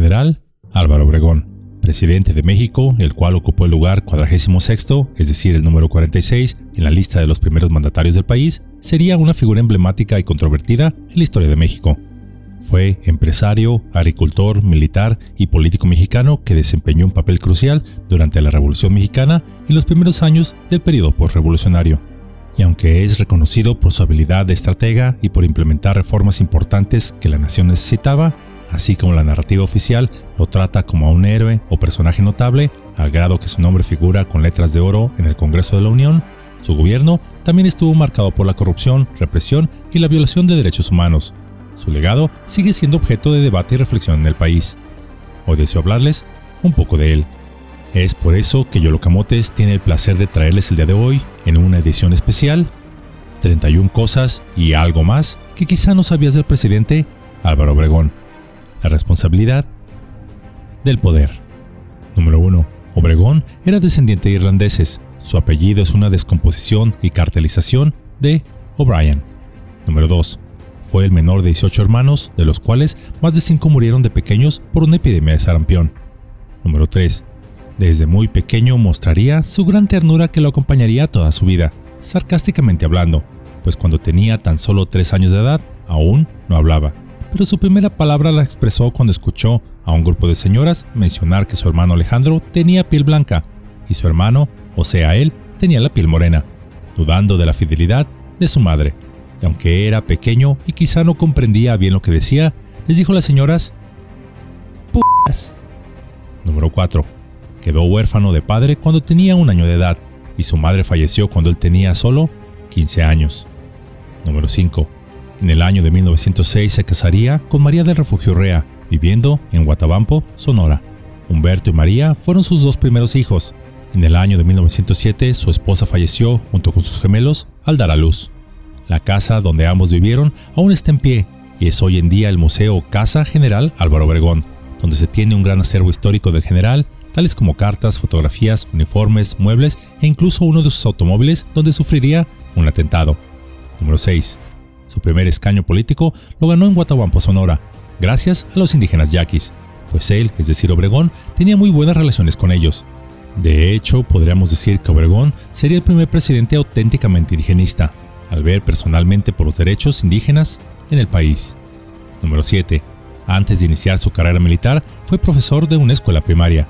general Álvaro Obregón, presidente de México, el cual ocupó el lugar 46, es decir, el número 46, en la lista de los primeros mandatarios del país, sería una figura emblemática y controvertida en la historia de México. Fue empresario, agricultor, militar y político mexicano que desempeñó un papel crucial durante la Revolución Mexicana y los primeros años del periodo postrevolucionario. Y aunque es reconocido por su habilidad de estratega y por implementar reformas importantes que la nación necesitaba, así como la narrativa oficial lo trata como a un héroe o personaje notable, al grado que su nombre figura con letras de oro en el Congreso de la Unión, su gobierno también estuvo marcado por la corrupción, represión y la violación de derechos humanos. Su legado sigue siendo objeto de debate y reflexión en el país. Hoy deseo hablarles un poco de él. Es por eso que Yolo Camotes tiene el placer de traerles el día de hoy, en una edición especial, 31 cosas y algo más que quizá no sabías del presidente Álvaro Obregón la responsabilidad del poder. Número 1. Obregón era descendiente de irlandeses. Su apellido es una descomposición y cartelización de O'Brien. Número 2. Fue el menor de 18 hermanos, de los cuales más de 5 murieron de pequeños por una epidemia de sarampión. Número 3. Desde muy pequeño mostraría su gran ternura que lo acompañaría toda su vida, sarcásticamente hablando, pues cuando tenía tan solo 3 años de edad, aún no hablaba pero su primera palabra la expresó cuando escuchó a un grupo de señoras mencionar que su hermano Alejandro tenía piel blanca y su hermano, o sea él, tenía la piel morena, dudando de la fidelidad de su madre. Y aunque era pequeño y quizá no comprendía bien lo que decía, les dijo a las señoras, ¡Putas! Número 4. Quedó huérfano de padre cuando tenía un año de edad y su madre falleció cuando él tenía solo 15 años. Número 5 en el año de 1906 se casaría con María del Refugio Rea, viviendo en Guatabampo, Sonora. Humberto y María fueron sus dos primeros hijos. En el año de 1907 su esposa falleció junto con sus gemelos al dar a luz. La casa donde ambos vivieron aún está en pie y es hoy en día el Museo Casa General Álvaro Obregón, donde se tiene un gran acervo histórico del general, tales como cartas, fotografías, uniformes, muebles e incluso uno de sus automóviles donde sufriría un atentado. Número 6. Su primer escaño político lo ganó en Guatabampo, Sonora, gracias a los indígenas yaquis, pues él, es decir Obregón, tenía muy buenas relaciones con ellos. De hecho, podríamos decir que Obregón sería el primer presidente auténticamente indigenista, al ver personalmente por los derechos indígenas en el país. Número 7. Antes de iniciar su carrera militar, fue profesor de una escuela primaria.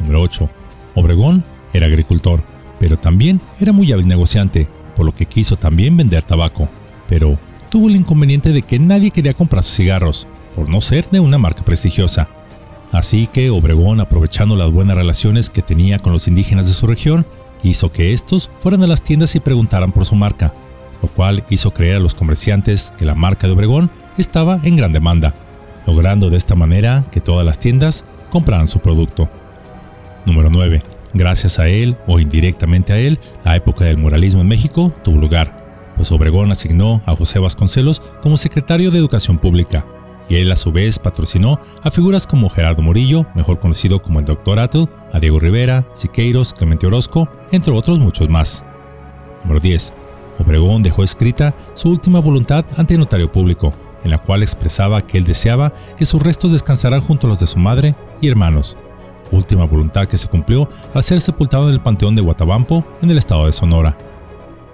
Número 8. Obregón era agricultor, pero también era muy hábil negociante, por lo que quiso también vender tabaco pero tuvo el inconveniente de que nadie quería comprar sus cigarros, por no ser de una marca prestigiosa. Así que Obregón, aprovechando las buenas relaciones que tenía con los indígenas de su región, hizo que estos fueran a las tiendas y preguntaran por su marca, lo cual hizo creer a los comerciantes que la marca de Obregón estaba en gran demanda, logrando de esta manera que todas las tiendas compraran su producto. Número 9. Gracias a él o indirectamente a él, la época del moralismo en México tuvo lugar, pues Obregón asignó a José Vasconcelos como secretario de Educación Pública, y él a su vez patrocinó a figuras como Gerardo Murillo, mejor conocido como el Dr. Atle, a Diego Rivera, Siqueiros, Clemente Orozco, entre otros muchos más. Número 10. Obregón dejó escrita su última voluntad ante el notario público, en la cual expresaba que él deseaba que sus restos descansaran junto a los de su madre y hermanos, última voluntad que se cumplió al ser sepultado en el Panteón de Guatabampo, en el estado de Sonora.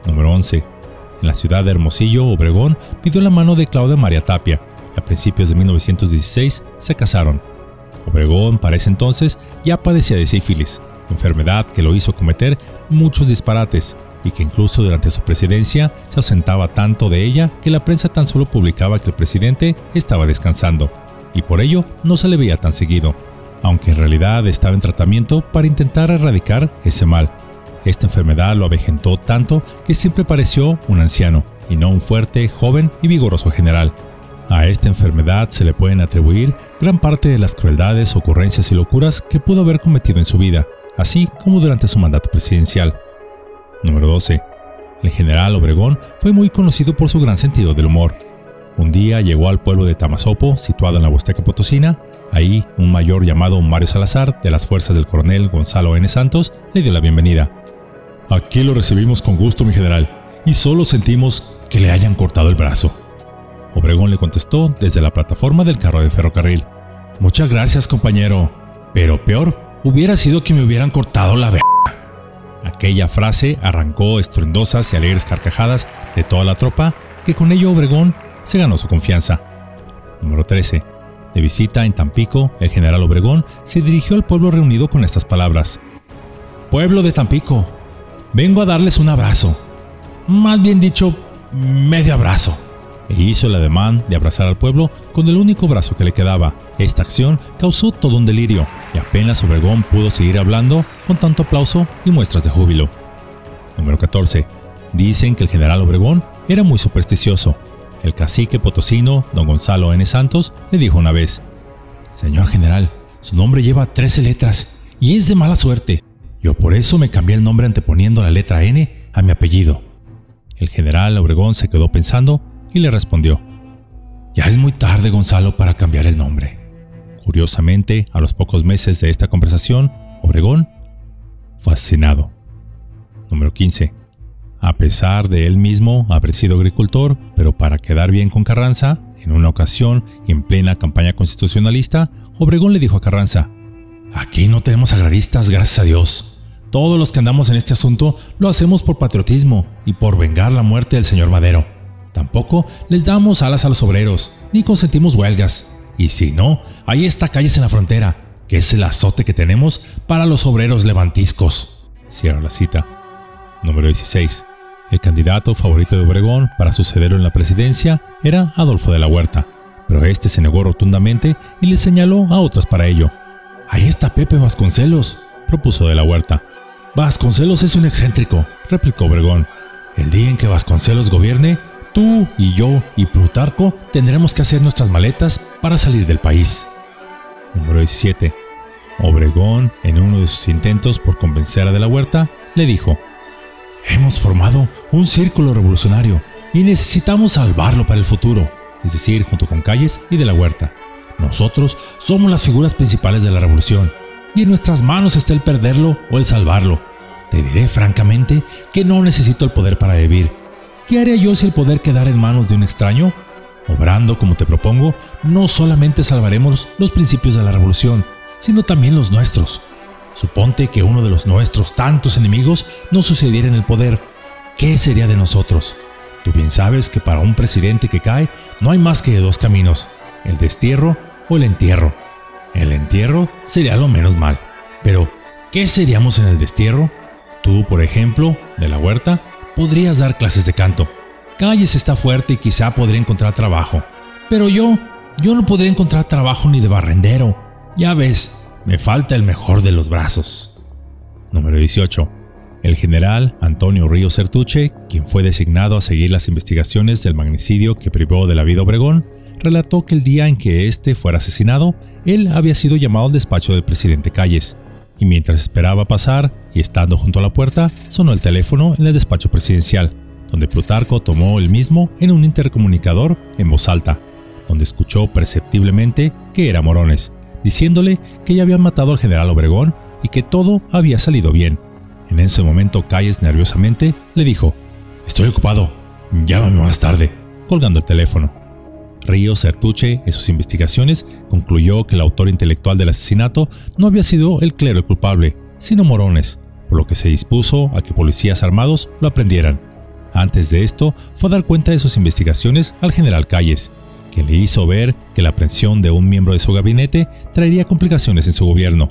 Número 11 en la ciudad de Hermosillo, Obregón, pidió la mano de Claudia María Tapia. A principios de 1916 se casaron. Obregón, para ese entonces, ya padecía de sífilis, enfermedad que lo hizo cometer muchos disparates y que incluso durante su presidencia se ausentaba tanto de ella que la prensa tan solo publicaba que el presidente estaba descansando, y por ello no se le veía tan seguido, aunque en realidad estaba en tratamiento para intentar erradicar ese mal. Esta enfermedad lo avejentó tanto que siempre pareció un anciano, y no un fuerte, joven y vigoroso general. A esta enfermedad se le pueden atribuir gran parte de las crueldades, ocurrencias y locuras que pudo haber cometido en su vida, así como durante su mandato presidencial. Número 12. El general Obregón fue muy conocido por su gran sentido del humor. Un día llegó al pueblo de Tamazopo, situado en la Huasteca Potosina. Ahí, un mayor llamado Mario Salazar, de las fuerzas del coronel Gonzalo N. Santos, le dio la bienvenida. Aquí lo recibimos con gusto, mi general, y solo sentimos que le hayan cortado el brazo. Obregón le contestó desde la plataforma del carro de ferrocarril. Muchas gracias, compañero. Pero peor hubiera sido que me hubieran cortado la v. Aquella frase arrancó estruendosas y alegres carcajadas de toda la tropa, que con ello Obregón se ganó su confianza. Número 13. De visita en Tampico, el general Obregón se dirigió al pueblo reunido con estas palabras. Pueblo de Tampico, vengo a darles un abrazo. Más bien dicho, medio abrazo e hizo el ademán de abrazar al pueblo con el único brazo que le quedaba. Esta acción causó todo un delirio y apenas Obregón pudo seguir hablando con tanto aplauso y muestras de júbilo. Número 14. Dicen que el general Obregón era muy supersticioso. El cacique potosino, don Gonzalo N. Santos, le dijo una vez, Señor general, su nombre lleva 13 letras y es de mala suerte. Yo por eso me cambié el nombre anteponiendo la letra N a mi apellido. El general Obregón se quedó pensando y le respondió, Ya es muy tarde, Gonzalo, para cambiar el nombre. Curiosamente, a los pocos meses de esta conversación, Obregón fue asesinado. Número 15. A pesar de él mismo haber sido agricultor, pero para quedar bien con Carranza, en una ocasión y en plena campaña constitucionalista, Obregón le dijo a Carranza, Aquí no tenemos agraristas, gracias a Dios. Todos los que andamos en este asunto lo hacemos por patriotismo y por vengar la muerte del señor Madero. Tampoco les damos alas a los obreros, ni consentimos huelgas. Y si no, ahí está Calles en la Frontera, que es el azote que tenemos para los obreros levantiscos. Cierra la cita. Número 16. El candidato favorito de Obregón para sucederlo en la presidencia era Adolfo de la Huerta, pero este se negó rotundamente y le señaló a otros para ello. Ahí está Pepe Vasconcelos, propuso de la Huerta. Vasconcelos es un excéntrico, replicó Obregón. El día en que Vasconcelos gobierne, Tú y yo y Plutarco tendremos que hacer nuestras maletas para salir del país. Número 17. Obregón, en uno de sus intentos por convencer a De la Huerta, le dijo, Hemos formado un círculo revolucionario y necesitamos salvarlo para el futuro, es decir, junto con Calles y De la Huerta. Nosotros somos las figuras principales de la revolución y en nuestras manos está el perderlo o el salvarlo. Te diré francamente que no necesito el poder para vivir, ¿Qué haría yo si el poder quedara en manos de un extraño? Obrando como te propongo, no solamente salvaremos los principios de la revolución, sino también los nuestros. Suponte que uno de los nuestros tantos enemigos no sucediera en el poder. ¿Qué sería de nosotros? Tú bien sabes que para un presidente que cae no hay más que dos caminos, el destierro o el entierro. El entierro sería lo menos mal. Pero, ¿qué seríamos en el destierro? Tú, por ejemplo, de la huerta, podrías dar clases de canto. Calles está fuerte y quizá podría encontrar trabajo. Pero yo, yo no podría encontrar trabajo ni de barrendero. Ya ves, me falta el mejor de los brazos. Número 18. El general Antonio Río Certuche, quien fue designado a seguir las investigaciones del magnicidio que privó de la vida Obregón, relató que el día en que éste fuera asesinado, él había sido llamado al despacho del presidente Calles y mientras esperaba pasar y estando junto a la puerta, sonó el teléfono en el despacho presidencial, donde Plutarco tomó el mismo en un intercomunicador en voz alta, donde escuchó perceptiblemente que era Morones, diciéndole que ya habían matado al general Obregón y que todo había salido bien. En ese momento Calles nerviosamente le dijo, Estoy ocupado, llámame más tarde, colgando el teléfono. Río Sertuche, en sus investigaciones, concluyó que el autor intelectual del asesinato no había sido el clero culpable, sino Morones, por lo que se dispuso a que policías armados lo aprendieran. Antes de esto, fue a dar cuenta de sus investigaciones al general Calles, que le hizo ver que la aprehensión de un miembro de su gabinete traería complicaciones en su gobierno.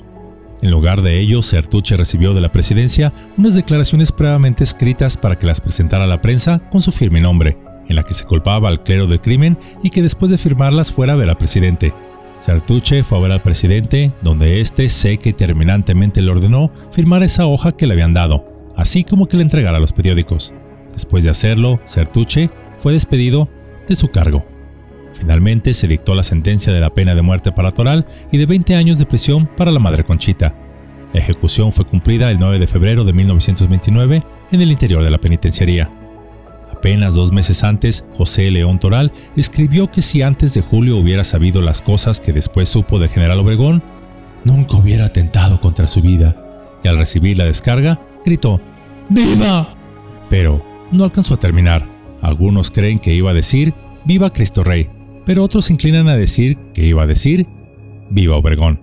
En lugar de ello, Sertuche recibió de la presidencia unas declaraciones previamente escritas para que las presentara a la prensa con su firme nombre, en la que se culpaba al clero del crimen y que después de firmarlas fuera a ver al presidente. Sartuche fue a ver al presidente, donde éste seca y terminantemente le ordenó firmar esa hoja que le habían dado, así como que le entregara los periódicos. Después de hacerlo, Sartuche fue despedido de su cargo. Finalmente se dictó la sentencia de la pena de muerte para Toral y de 20 años de prisión para la madre Conchita. La ejecución fue cumplida el 9 de febrero de 1929 en el interior de la penitenciaría. Apenas dos meses antes, José León Toral escribió que si antes de julio hubiera sabido las cosas que después supo de General Obregón, nunca hubiera atentado contra su vida, y al recibir la descarga, gritó, ¡Viva! Pero no alcanzó a terminar. Algunos creen que iba a decir, ¡Viva Cristo Rey! Pero otros se inclinan a decir que iba a decir, Viva Obregón.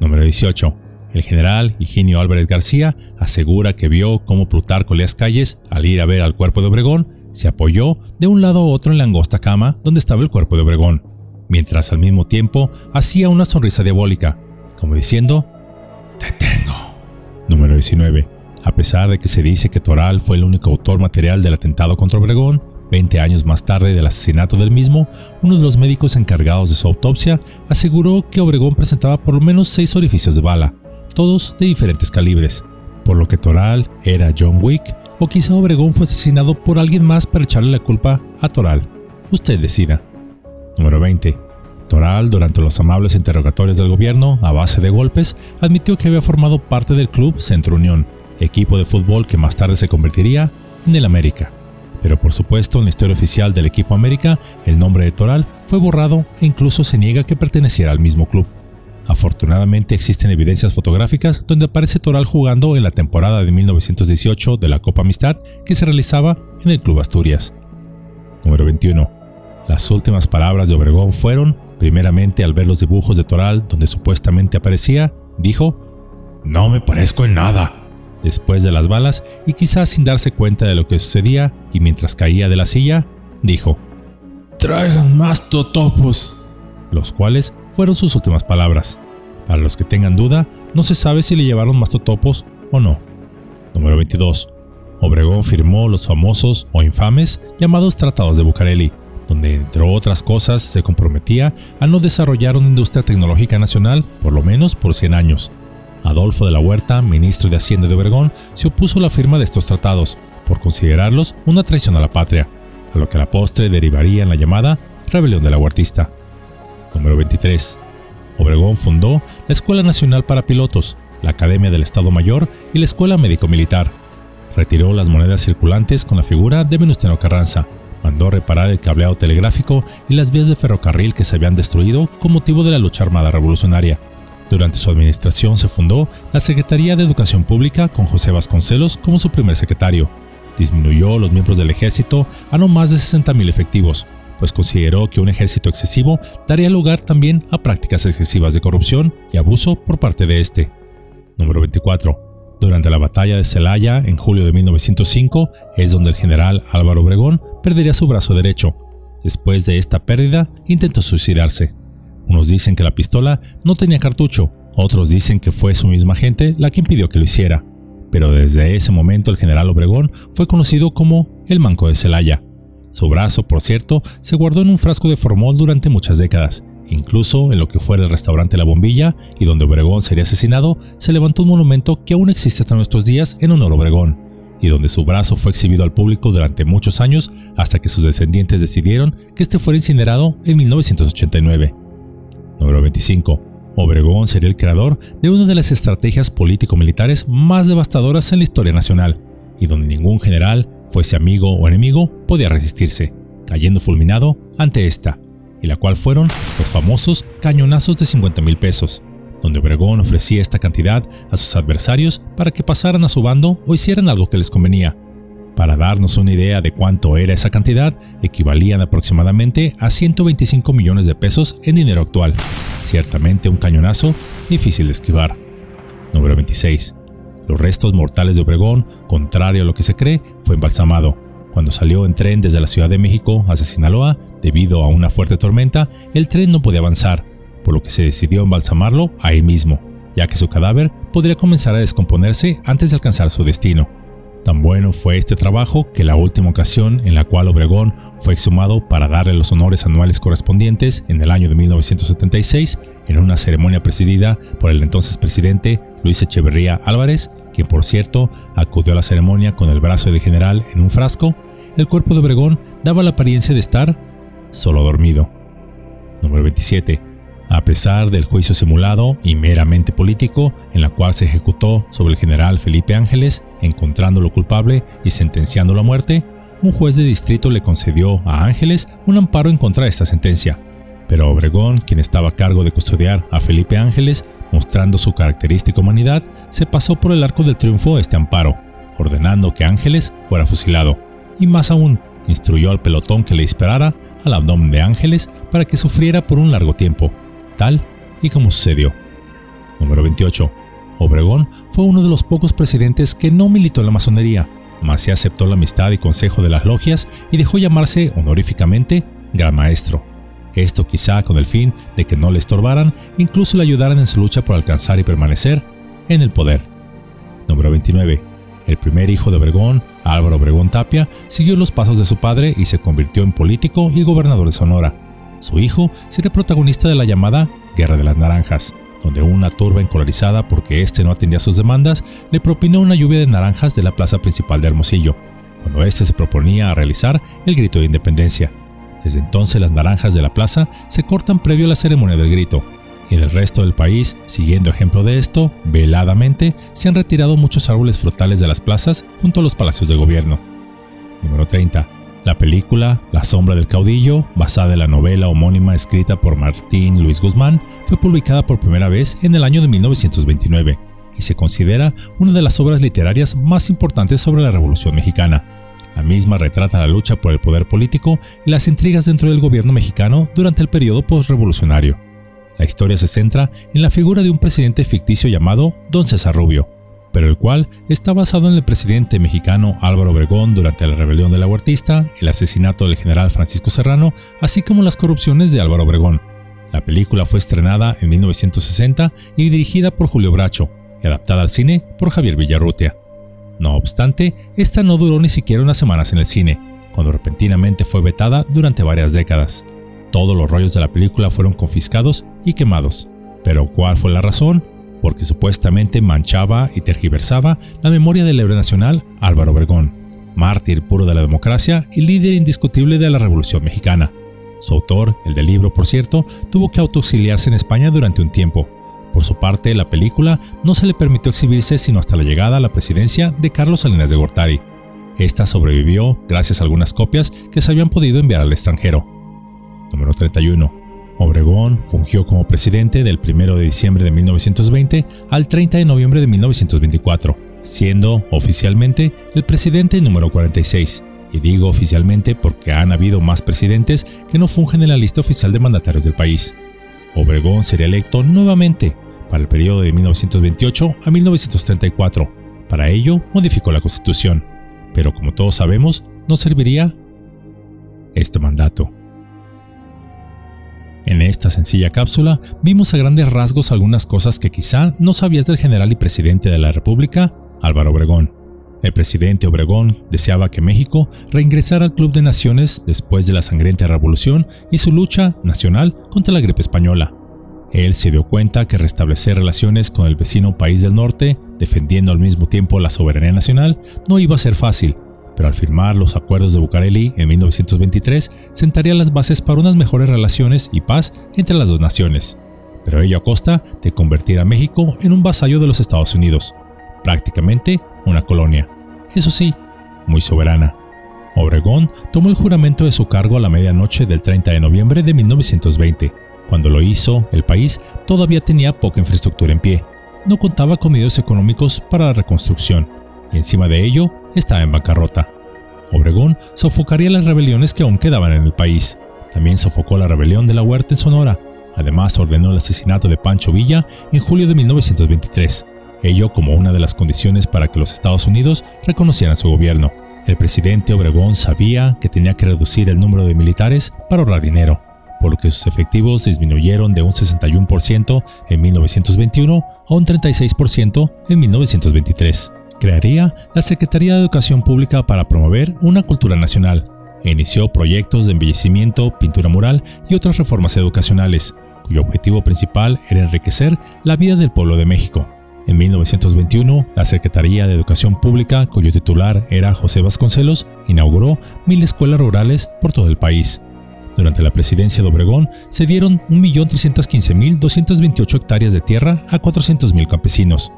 Número 18. El general Higinio Álvarez García asegura que vio cómo Plutarco Leas Calles, al ir a ver al cuerpo de Obregón, se apoyó de un lado a otro en la angosta cama donde estaba el cuerpo de Obregón, mientras al mismo tiempo hacía una sonrisa diabólica, como diciendo, Te tengo. Número 19. A pesar de que se dice que Toral fue el único autor material del atentado contra Obregón, 20 años más tarde del asesinato del mismo, uno de los médicos encargados de su autopsia aseguró que Obregón presentaba por lo menos seis orificios de bala, todos de diferentes calibres, por lo que Toral era John Wick o quizá Obregón fue asesinado por alguien más para echarle la culpa a Toral. Usted decida. Número 20. Toral, durante los amables interrogatorios del gobierno, a base de golpes, admitió que había formado parte del club Centro Unión, equipo de fútbol que más tarde se convertiría en el América. Pero por supuesto, en la historia oficial del equipo América, el nombre de Toral fue borrado e incluso se niega que perteneciera al mismo club. Afortunadamente existen evidencias fotográficas donde aparece Toral jugando en la temporada de 1918 de la Copa Amistad que se realizaba en el Club Asturias. Número 21. Las últimas palabras de Obregón fueron, primeramente al ver los dibujos de Toral donde supuestamente aparecía, dijo, No me parezco en nada. Después de las balas, y quizás sin darse cuenta de lo que sucedía, y mientras caía de la silla, dijo, Traigan más totopos, los cuales fueron sus últimas palabras. Para los que tengan duda, no se sabe si le llevaron más totopos o no. Número 22. Obregón firmó los famosos o infames llamados Tratados de Bucareli, donde entre otras cosas se comprometía a no desarrollar una industria tecnológica nacional por lo menos por 100 años. Adolfo de la Huerta, ministro de Hacienda de Obregón, se opuso a la firma de estos tratados, por considerarlos una traición a la patria, a lo que a la postre derivaría en la llamada Rebelión de la Huertista. Número 23. Obregón fundó la Escuela Nacional para Pilotos, la Academia del Estado Mayor y la Escuela Médico Militar. Retiró las monedas circulantes con la figura de Venustiano Carranza, mandó reparar el cableado telegráfico y las vías de ferrocarril que se habían destruido con motivo de la lucha armada revolucionaria. Durante su administración se fundó la Secretaría de Educación Pública con José Vasconcelos como su primer secretario. Disminuyó los miembros del ejército a no más de 60.000 efectivos, pues consideró que un ejército excesivo daría lugar también a prácticas excesivas de corrupción y abuso por parte de este. Número 24. Durante la batalla de Celaya en julio de 1905 es donde el general Álvaro Obregón perdería su brazo derecho. Después de esta pérdida, intentó suicidarse. Unos dicen que la pistola no tenía cartucho, otros dicen que fue su misma gente la que impidió que lo hiciera. Pero desde ese momento el general Obregón fue conocido como el Manco de Celaya. Su brazo, por cierto, se guardó en un frasco de formol durante muchas décadas. Incluso en lo que fuera el restaurante La Bombilla y donde Obregón sería asesinado, se levantó un monumento que aún existe hasta nuestros días en honor a Obregón, y donde su brazo fue exhibido al público durante muchos años hasta que sus descendientes decidieron que este fuera incinerado en 1989. Número 25. Obregón sería el creador de una de las estrategias político-militares más devastadoras en la historia nacional, y donde ningún general, fuese amigo o enemigo, podía resistirse, cayendo fulminado ante esta, y la cual fueron los famosos cañonazos de 50 mil pesos, donde Obregón ofrecía esta cantidad a sus adversarios para que pasaran a su bando o hicieran algo que les convenía, para darnos una idea de cuánto era esa cantidad, equivalían aproximadamente a 125 millones de pesos en dinero actual. Ciertamente un cañonazo difícil de esquivar. Número 26. Los restos mortales de Obregón, contrario a lo que se cree, fue embalsamado. Cuando salió en tren desde la Ciudad de México hacia Sinaloa, debido a una fuerte tormenta, el tren no podía avanzar, por lo que se decidió embalsamarlo ahí mismo, ya que su cadáver podría comenzar a descomponerse antes de alcanzar su destino. Tan bueno fue este trabajo que la última ocasión en la cual Obregón fue exhumado para darle los honores anuales correspondientes en el año de 1976 en una ceremonia presidida por el entonces presidente Luis Echeverría Álvarez, quien por cierto acudió a la ceremonia con el brazo del general en un frasco, el cuerpo de Obregón daba la apariencia de estar solo dormido. Número 27. A pesar del juicio simulado y meramente político en la cual se ejecutó sobre el general Felipe Ángeles, encontrándolo culpable y sentenciándolo a muerte, un juez de distrito le concedió a Ángeles un amparo en contra de esta sentencia. Pero Obregón, quien estaba a cargo de custodiar a Felipe Ángeles, mostrando su característica humanidad, se pasó por el arco del triunfo este amparo, ordenando que Ángeles fuera fusilado. Y más aún, instruyó al pelotón que le disparara al abdomen de Ángeles para que sufriera por un largo tiempo, tal y cómo sucedió. Número 28. Obregón fue uno de los pocos presidentes que no militó en la masonería, mas se aceptó la amistad y consejo de las logias y dejó llamarse honoríficamente Gran Maestro. Esto quizá con el fin de que no le estorbaran, incluso le ayudaran en su lucha por alcanzar y permanecer en el poder. Número 29. El primer hijo de Obregón, Álvaro Obregón Tapia, siguió los pasos de su padre y se convirtió en político y gobernador de Sonora. Su hijo sería protagonista de la llamada Guerra de las Naranjas, donde una turba encolarizada porque éste no atendía sus demandas le propinó una lluvia de naranjas de la plaza principal de Hermosillo, cuando éste se proponía a realizar el grito de independencia. Desde entonces las naranjas de la plaza se cortan previo a la ceremonia del grito, y en el resto del país, siguiendo ejemplo de esto, veladamente se han retirado muchos árboles frutales de las plazas junto a los palacios de gobierno. Número 30. La película La sombra del caudillo, basada en la novela homónima escrita por Martín Luis Guzmán, fue publicada por primera vez en el año de 1929 y se considera una de las obras literarias más importantes sobre la Revolución Mexicana. La misma retrata la lucha por el poder político y las intrigas dentro del gobierno mexicano durante el periodo postrevolucionario. La historia se centra en la figura de un presidente ficticio llamado Don César Rubio, pero el cual está basado en el presidente mexicano Álvaro Obregón durante la rebelión de la Huertista, el asesinato del general Francisco Serrano, así como las corrupciones de Álvaro Obregón. La película fue estrenada en 1960 y dirigida por Julio Bracho, y adaptada al cine por Javier Villarrutia. No obstante, esta no duró ni siquiera unas semanas en el cine, cuando repentinamente fue vetada durante varias décadas. Todos los rollos de la película fueron confiscados y quemados. Pero ¿cuál fue la razón? Porque supuestamente manchaba y tergiversaba la memoria del héroe nacional Álvaro Obregón, mártir puro de la democracia y líder indiscutible de la Revolución Mexicana. Su autor, el del libro por cierto, tuvo que autoexiliarse en España durante un tiempo. Por su parte, la película no se le permitió exhibirse sino hasta la llegada a la presidencia de Carlos Salinas de Gortari. Esta sobrevivió gracias a algunas copias que se habían podido enviar al extranjero. Número 31. Obregón fungió como presidente del 1 de diciembre de 1920 al 30 de noviembre de 1924, siendo oficialmente el presidente número 46. Y digo oficialmente porque han habido más presidentes que no fungen en la lista oficial de mandatarios del país. Obregón sería electo nuevamente para el periodo de 1928 a 1934. Para ello, modificó la constitución. Pero como todos sabemos, no serviría este mandato. En esta sencilla cápsula vimos a grandes rasgos algunas cosas que quizá no sabías del general y presidente de la República, Álvaro Obregón. El presidente Obregón deseaba que México reingresara al Club de Naciones después de la sangrienta revolución y su lucha nacional contra la gripe española. Él se dio cuenta que restablecer relaciones con el vecino país del norte, defendiendo al mismo tiempo la soberanía nacional, no iba a ser fácil, pero al firmar los acuerdos de Bucareli en 1923 sentaría las bases para unas mejores relaciones y paz entre las dos naciones, pero ello a costa de convertir a México en un vasallo de los Estados Unidos, prácticamente una colonia, eso sí, muy soberana. Obregón tomó el juramento de su cargo a la medianoche del 30 de noviembre de 1920. Cuando lo hizo, el país todavía tenía poca infraestructura en pie, no contaba con medios económicos para la reconstrucción, y encima de ello estaba en bancarrota. Obregón sofocaría las rebeliones que aún quedaban en el país. También sofocó la rebelión de la Huerta en Sonora. Además, ordenó el asesinato de Pancho Villa en julio de 1923, ello como una de las condiciones para que los Estados Unidos reconocieran su gobierno. El presidente Obregón sabía que tenía que reducir el número de militares para ahorrar dinero, por lo que sus efectivos disminuyeron de un 61% en 1921 a un 36% en 1923 crearía la Secretaría de Educación Pública para promover una cultura nacional inició proyectos de embellecimiento, pintura mural y otras reformas educacionales, cuyo objetivo principal era enriquecer la vida del pueblo de México. En 1921, la Secretaría de Educación Pública, cuyo titular era José Vasconcelos, inauguró mil escuelas rurales por todo el país. Durante la presidencia de Obregón se dieron 1.315.228 hectáreas de tierra a 400.000 campesinos,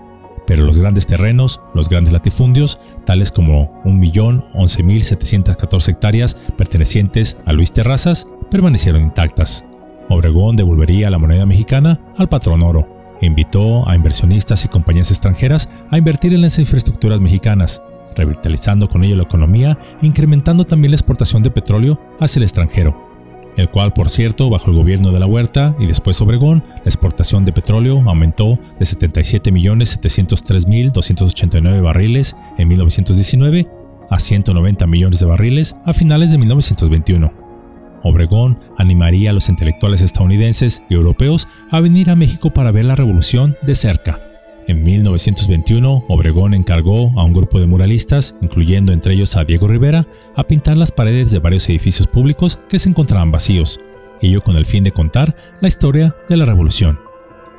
pero los grandes terrenos, los grandes latifundios, tales como 1.011.714 hectáreas pertenecientes a Luis Terrazas, permanecieron intactas. Obregón devolvería la moneda mexicana al patrón oro invitó a inversionistas y compañías extranjeras a invertir en las infraestructuras mexicanas, revitalizando con ello la economía e incrementando también la exportación de petróleo hacia el extranjero. El cual por cierto bajo el gobierno de la Huerta y después Obregón, la exportación de petróleo aumentó de 77.703.289 barriles en 1919 a 190 millones de barriles a finales de 1921. Obregón animaría a los intelectuales estadounidenses y europeos a venir a México para ver la revolución de cerca. En 1921, Obregón encargó a un grupo de muralistas, incluyendo entre ellos a Diego Rivera, a pintar las paredes de varios edificios públicos que se encontraban vacíos, ello con el fin de contar la historia de la revolución.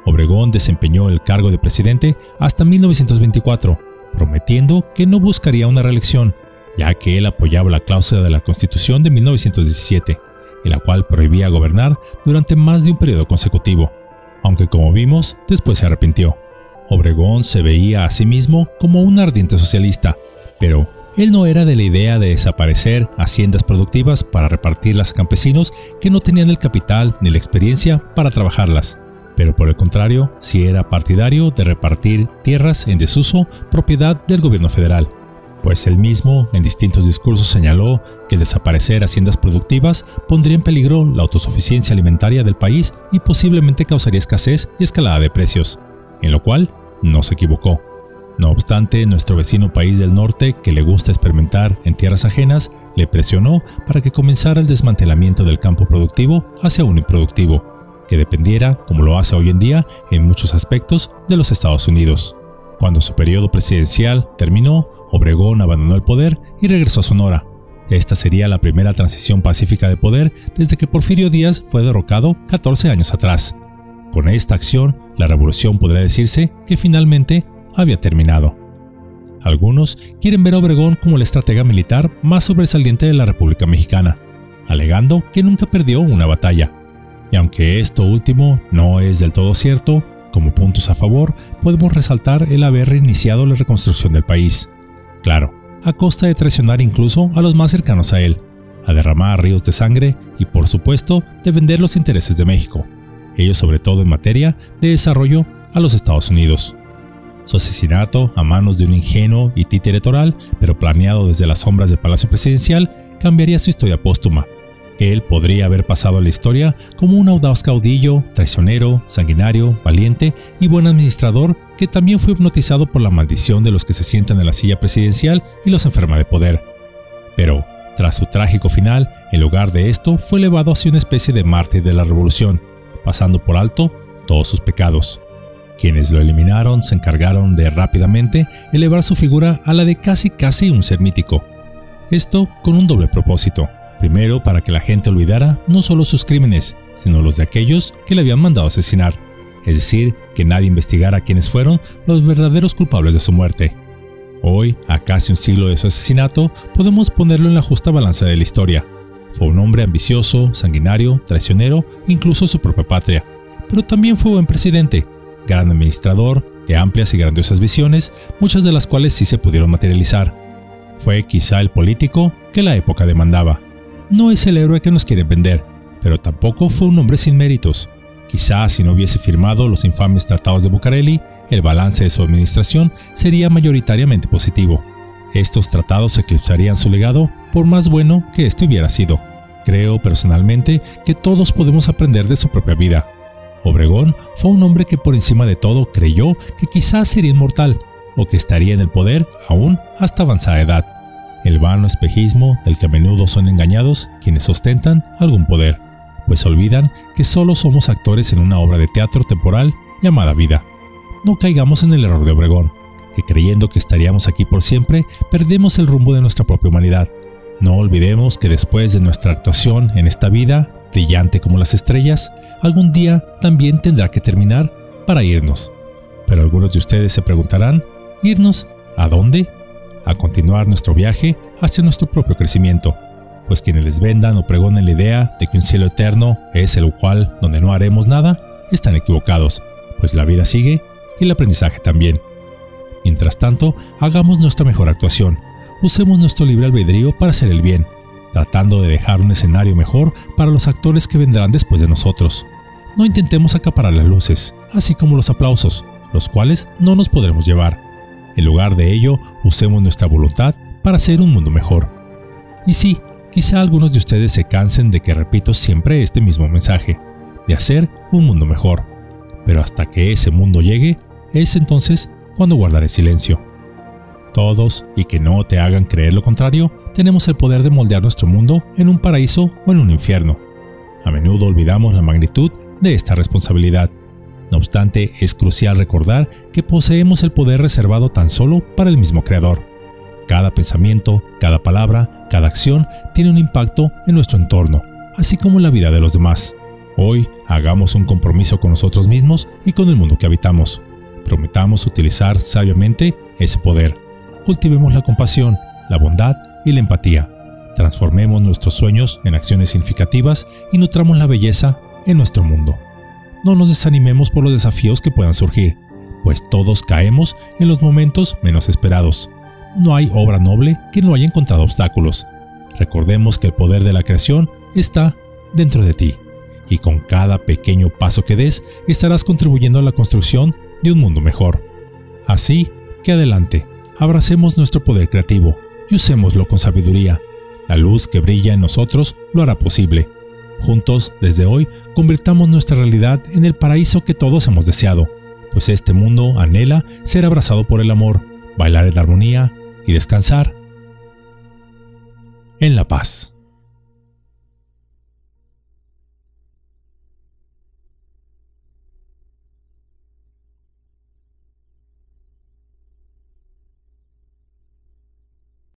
Obregón desempeñó el cargo de presidente hasta 1924, prometiendo que no buscaría una reelección, ya que él apoyaba la cláusula de la Constitución de 1917, en la cual prohibía gobernar durante más de un periodo consecutivo, aunque como vimos, después se arrepintió. Obregón se veía a sí mismo como un ardiente socialista, pero él no era de la idea de desaparecer haciendas productivas para repartirlas a campesinos que no tenían el capital ni la experiencia para trabajarlas, pero por el contrario, sí era partidario de repartir tierras en desuso propiedad del gobierno federal, pues él mismo en distintos discursos señaló que desaparecer haciendas productivas pondría en peligro la autosuficiencia alimentaria del país y posiblemente causaría escasez y escalada de precios, en lo cual no se equivocó. No obstante, nuestro vecino país del norte, que le gusta experimentar en tierras ajenas, le presionó para que comenzara el desmantelamiento del campo productivo hacia uno improductivo, que dependiera, como lo hace hoy en día, en muchos aspectos, de los Estados Unidos. Cuando su periodo presidencial terminó, Obregón abandonó el poder y regresó a Sonora. Esta sería la primera transición pacífica de poder desde que Porfirio Díaz fue derrocado 14 años atrás. Con esta acción, la revolución podría decirse que finalmente había terminado. Algunos quieren ver a Obregón como el estratega militar más sobresaliente de la República Mexicana, alegando que nunca perdió una batalla. Y aunque esto último no es del todo cierto, como puntos a favor podemos resaltar el haber reiniciado la reconstrucción del país. Claro, a costa de traicionar incluso a los más cercanos a él, a derramar ríos de sangre y por supuesto de vender los intereses de México ello sobre todo en materia de desarrollo a los Estados Unidos. Su asesinato a manos de un ingenuo y títere electoral, pero planeado desde las sombras del Palacio Presidencial, cambiaría su historia póstuma. Él podría haber pasado a la historia como un audaz caudillo, traicionero, sanguinario, valiente y buen administrador que también fue hipnotizado por la maldición de los que se sientan en la silla presidencial y los enferma de poder. Pero, tras su trágico final, en lugar de esto, fue elevado hacia una especie de mártir de la revolución, pasando por alto todos sus pecados. Quienes lo eliminaron se encargaron de rápidamente elevar su figura a la de casi casi un ser mítico. Esto con un doble propósito. Primero, para que la gente olvidara no solo sus crímenes, sino los de aquellos que le habían mandado asesinar. Es decir, que nadie investigara quiénes fueron los verdaderos culpables de su muerte. Hoy, a casi un siglo de su asesinato, podemos ponerlo en la justa balanza de la historia, fue un hombre ambicioso, sanguinario, traicionero, incluso su propia patria. Pero también fue buen presidente, gran administrador, de amplias y grandiosas visiones, muchas de las cuales sí se pudieron materializar. Fue quizá el político que la época demandaba. No es el héroe que nos quieren vender, pero tampoco fue un hombre sin méritos. Quizá si no hubiese firmado los infames tratados de Bucareli, el balance de su administración sería mayoritariamente positivo. Estos tratados eclipsarían su legado por más bueno que éste hubiera sido. Creo personalmente que todos podemos aprender de su propia vida. Obregón fue un hombre que por encima de todo creyó que quizás sería inmortal o que estaría en el poder aún hasta avanzada edad. El vano espejismo del que a menudo son engañados quienes ostentan algún poder, pues olvidan que solo somos actores en una obra de teatro temporal llamada vida. No caigamos en el error de Obregón que creyendo que estaríamos aquí por siempre, perdemos el rumbo de nuestra propia humanidad. No olvidemos que después de nuestra actuación en esta vida, brillante como las estrellas, algún día también tendrá que terminar para irnos. Pero algunos de ustedes se preguntarán, ¿irnos a dónde? A continuar nuestro viaje hacia nuestro propio crecimiento. Pues quienes les vendan o pregonen la idea de que un cielo eterno es el cual donde no haremos nada, están equivocados, pues la vida sigue y el aprendizaje también. Mientras tanto, hagamos nuestra mejor actuación. Usemos nuestro libre albedrío para hacer el bien, tratando de dejar un escenario mejor para los actores que vendrán después de nosotros. No intentemos acaparar las luces, así como los aplausos, los cuales no nos podremos llevar. En lugar de ello, usemos nuestra voluntad para hacer un mundo mejor. Y sí, Quizá algunos de ustedes se cansen de que repito siempre este mismo mensaje, de hacer un mundo mejor, pero hasta que ese mundo llegue, es entonces cuando guardaré silencio. Todos, y que no te hagan creer lo contrario, tenemos el poder de moldear nuestro mundo en un paraíso o en un infierno. A menudo olvidamos la magnitud de esta responsabilidad. No obstante, es crucial recordar que poseemos el poder reservado tan solo para el mismo Creador. Cada pensamiento, cada palabra, cada acción tiene un impacto en nuestro entorno, así como en la vida de los demás. Hoy hagamos un compromiso con nosotros mismos y con el mundo que habitamos. Prometamos utilizar sabiamente ese poder. Cultivemos la compasión, la bondad y la empatía. Transformemos nuestros sueños en acciones significativas y nutramos la belleza en nuestro mundo. No nos desanimemos por los desafíos que puedan surgir, pues todos caemos en los momentos menos esperados. No hay obra noble que no haya encontrado obstáculos. Recordemos que el poder de la creación está dentro de ti, y con cada pequeño paso que des estarás contribuyendo a la construcción de un mundo mejor. Así que adelante, abracemos nuestro poder creativo y usémoslo con sabiduría. La luz que brilla en nosotros lo hará posible. Juntos, desde hoy, convirtamos nuestra realidad en el paraíso que todos hemos deseado, pues este mundo anhela ser abrazado por el amor, bailar en armonía y descansar en la paz.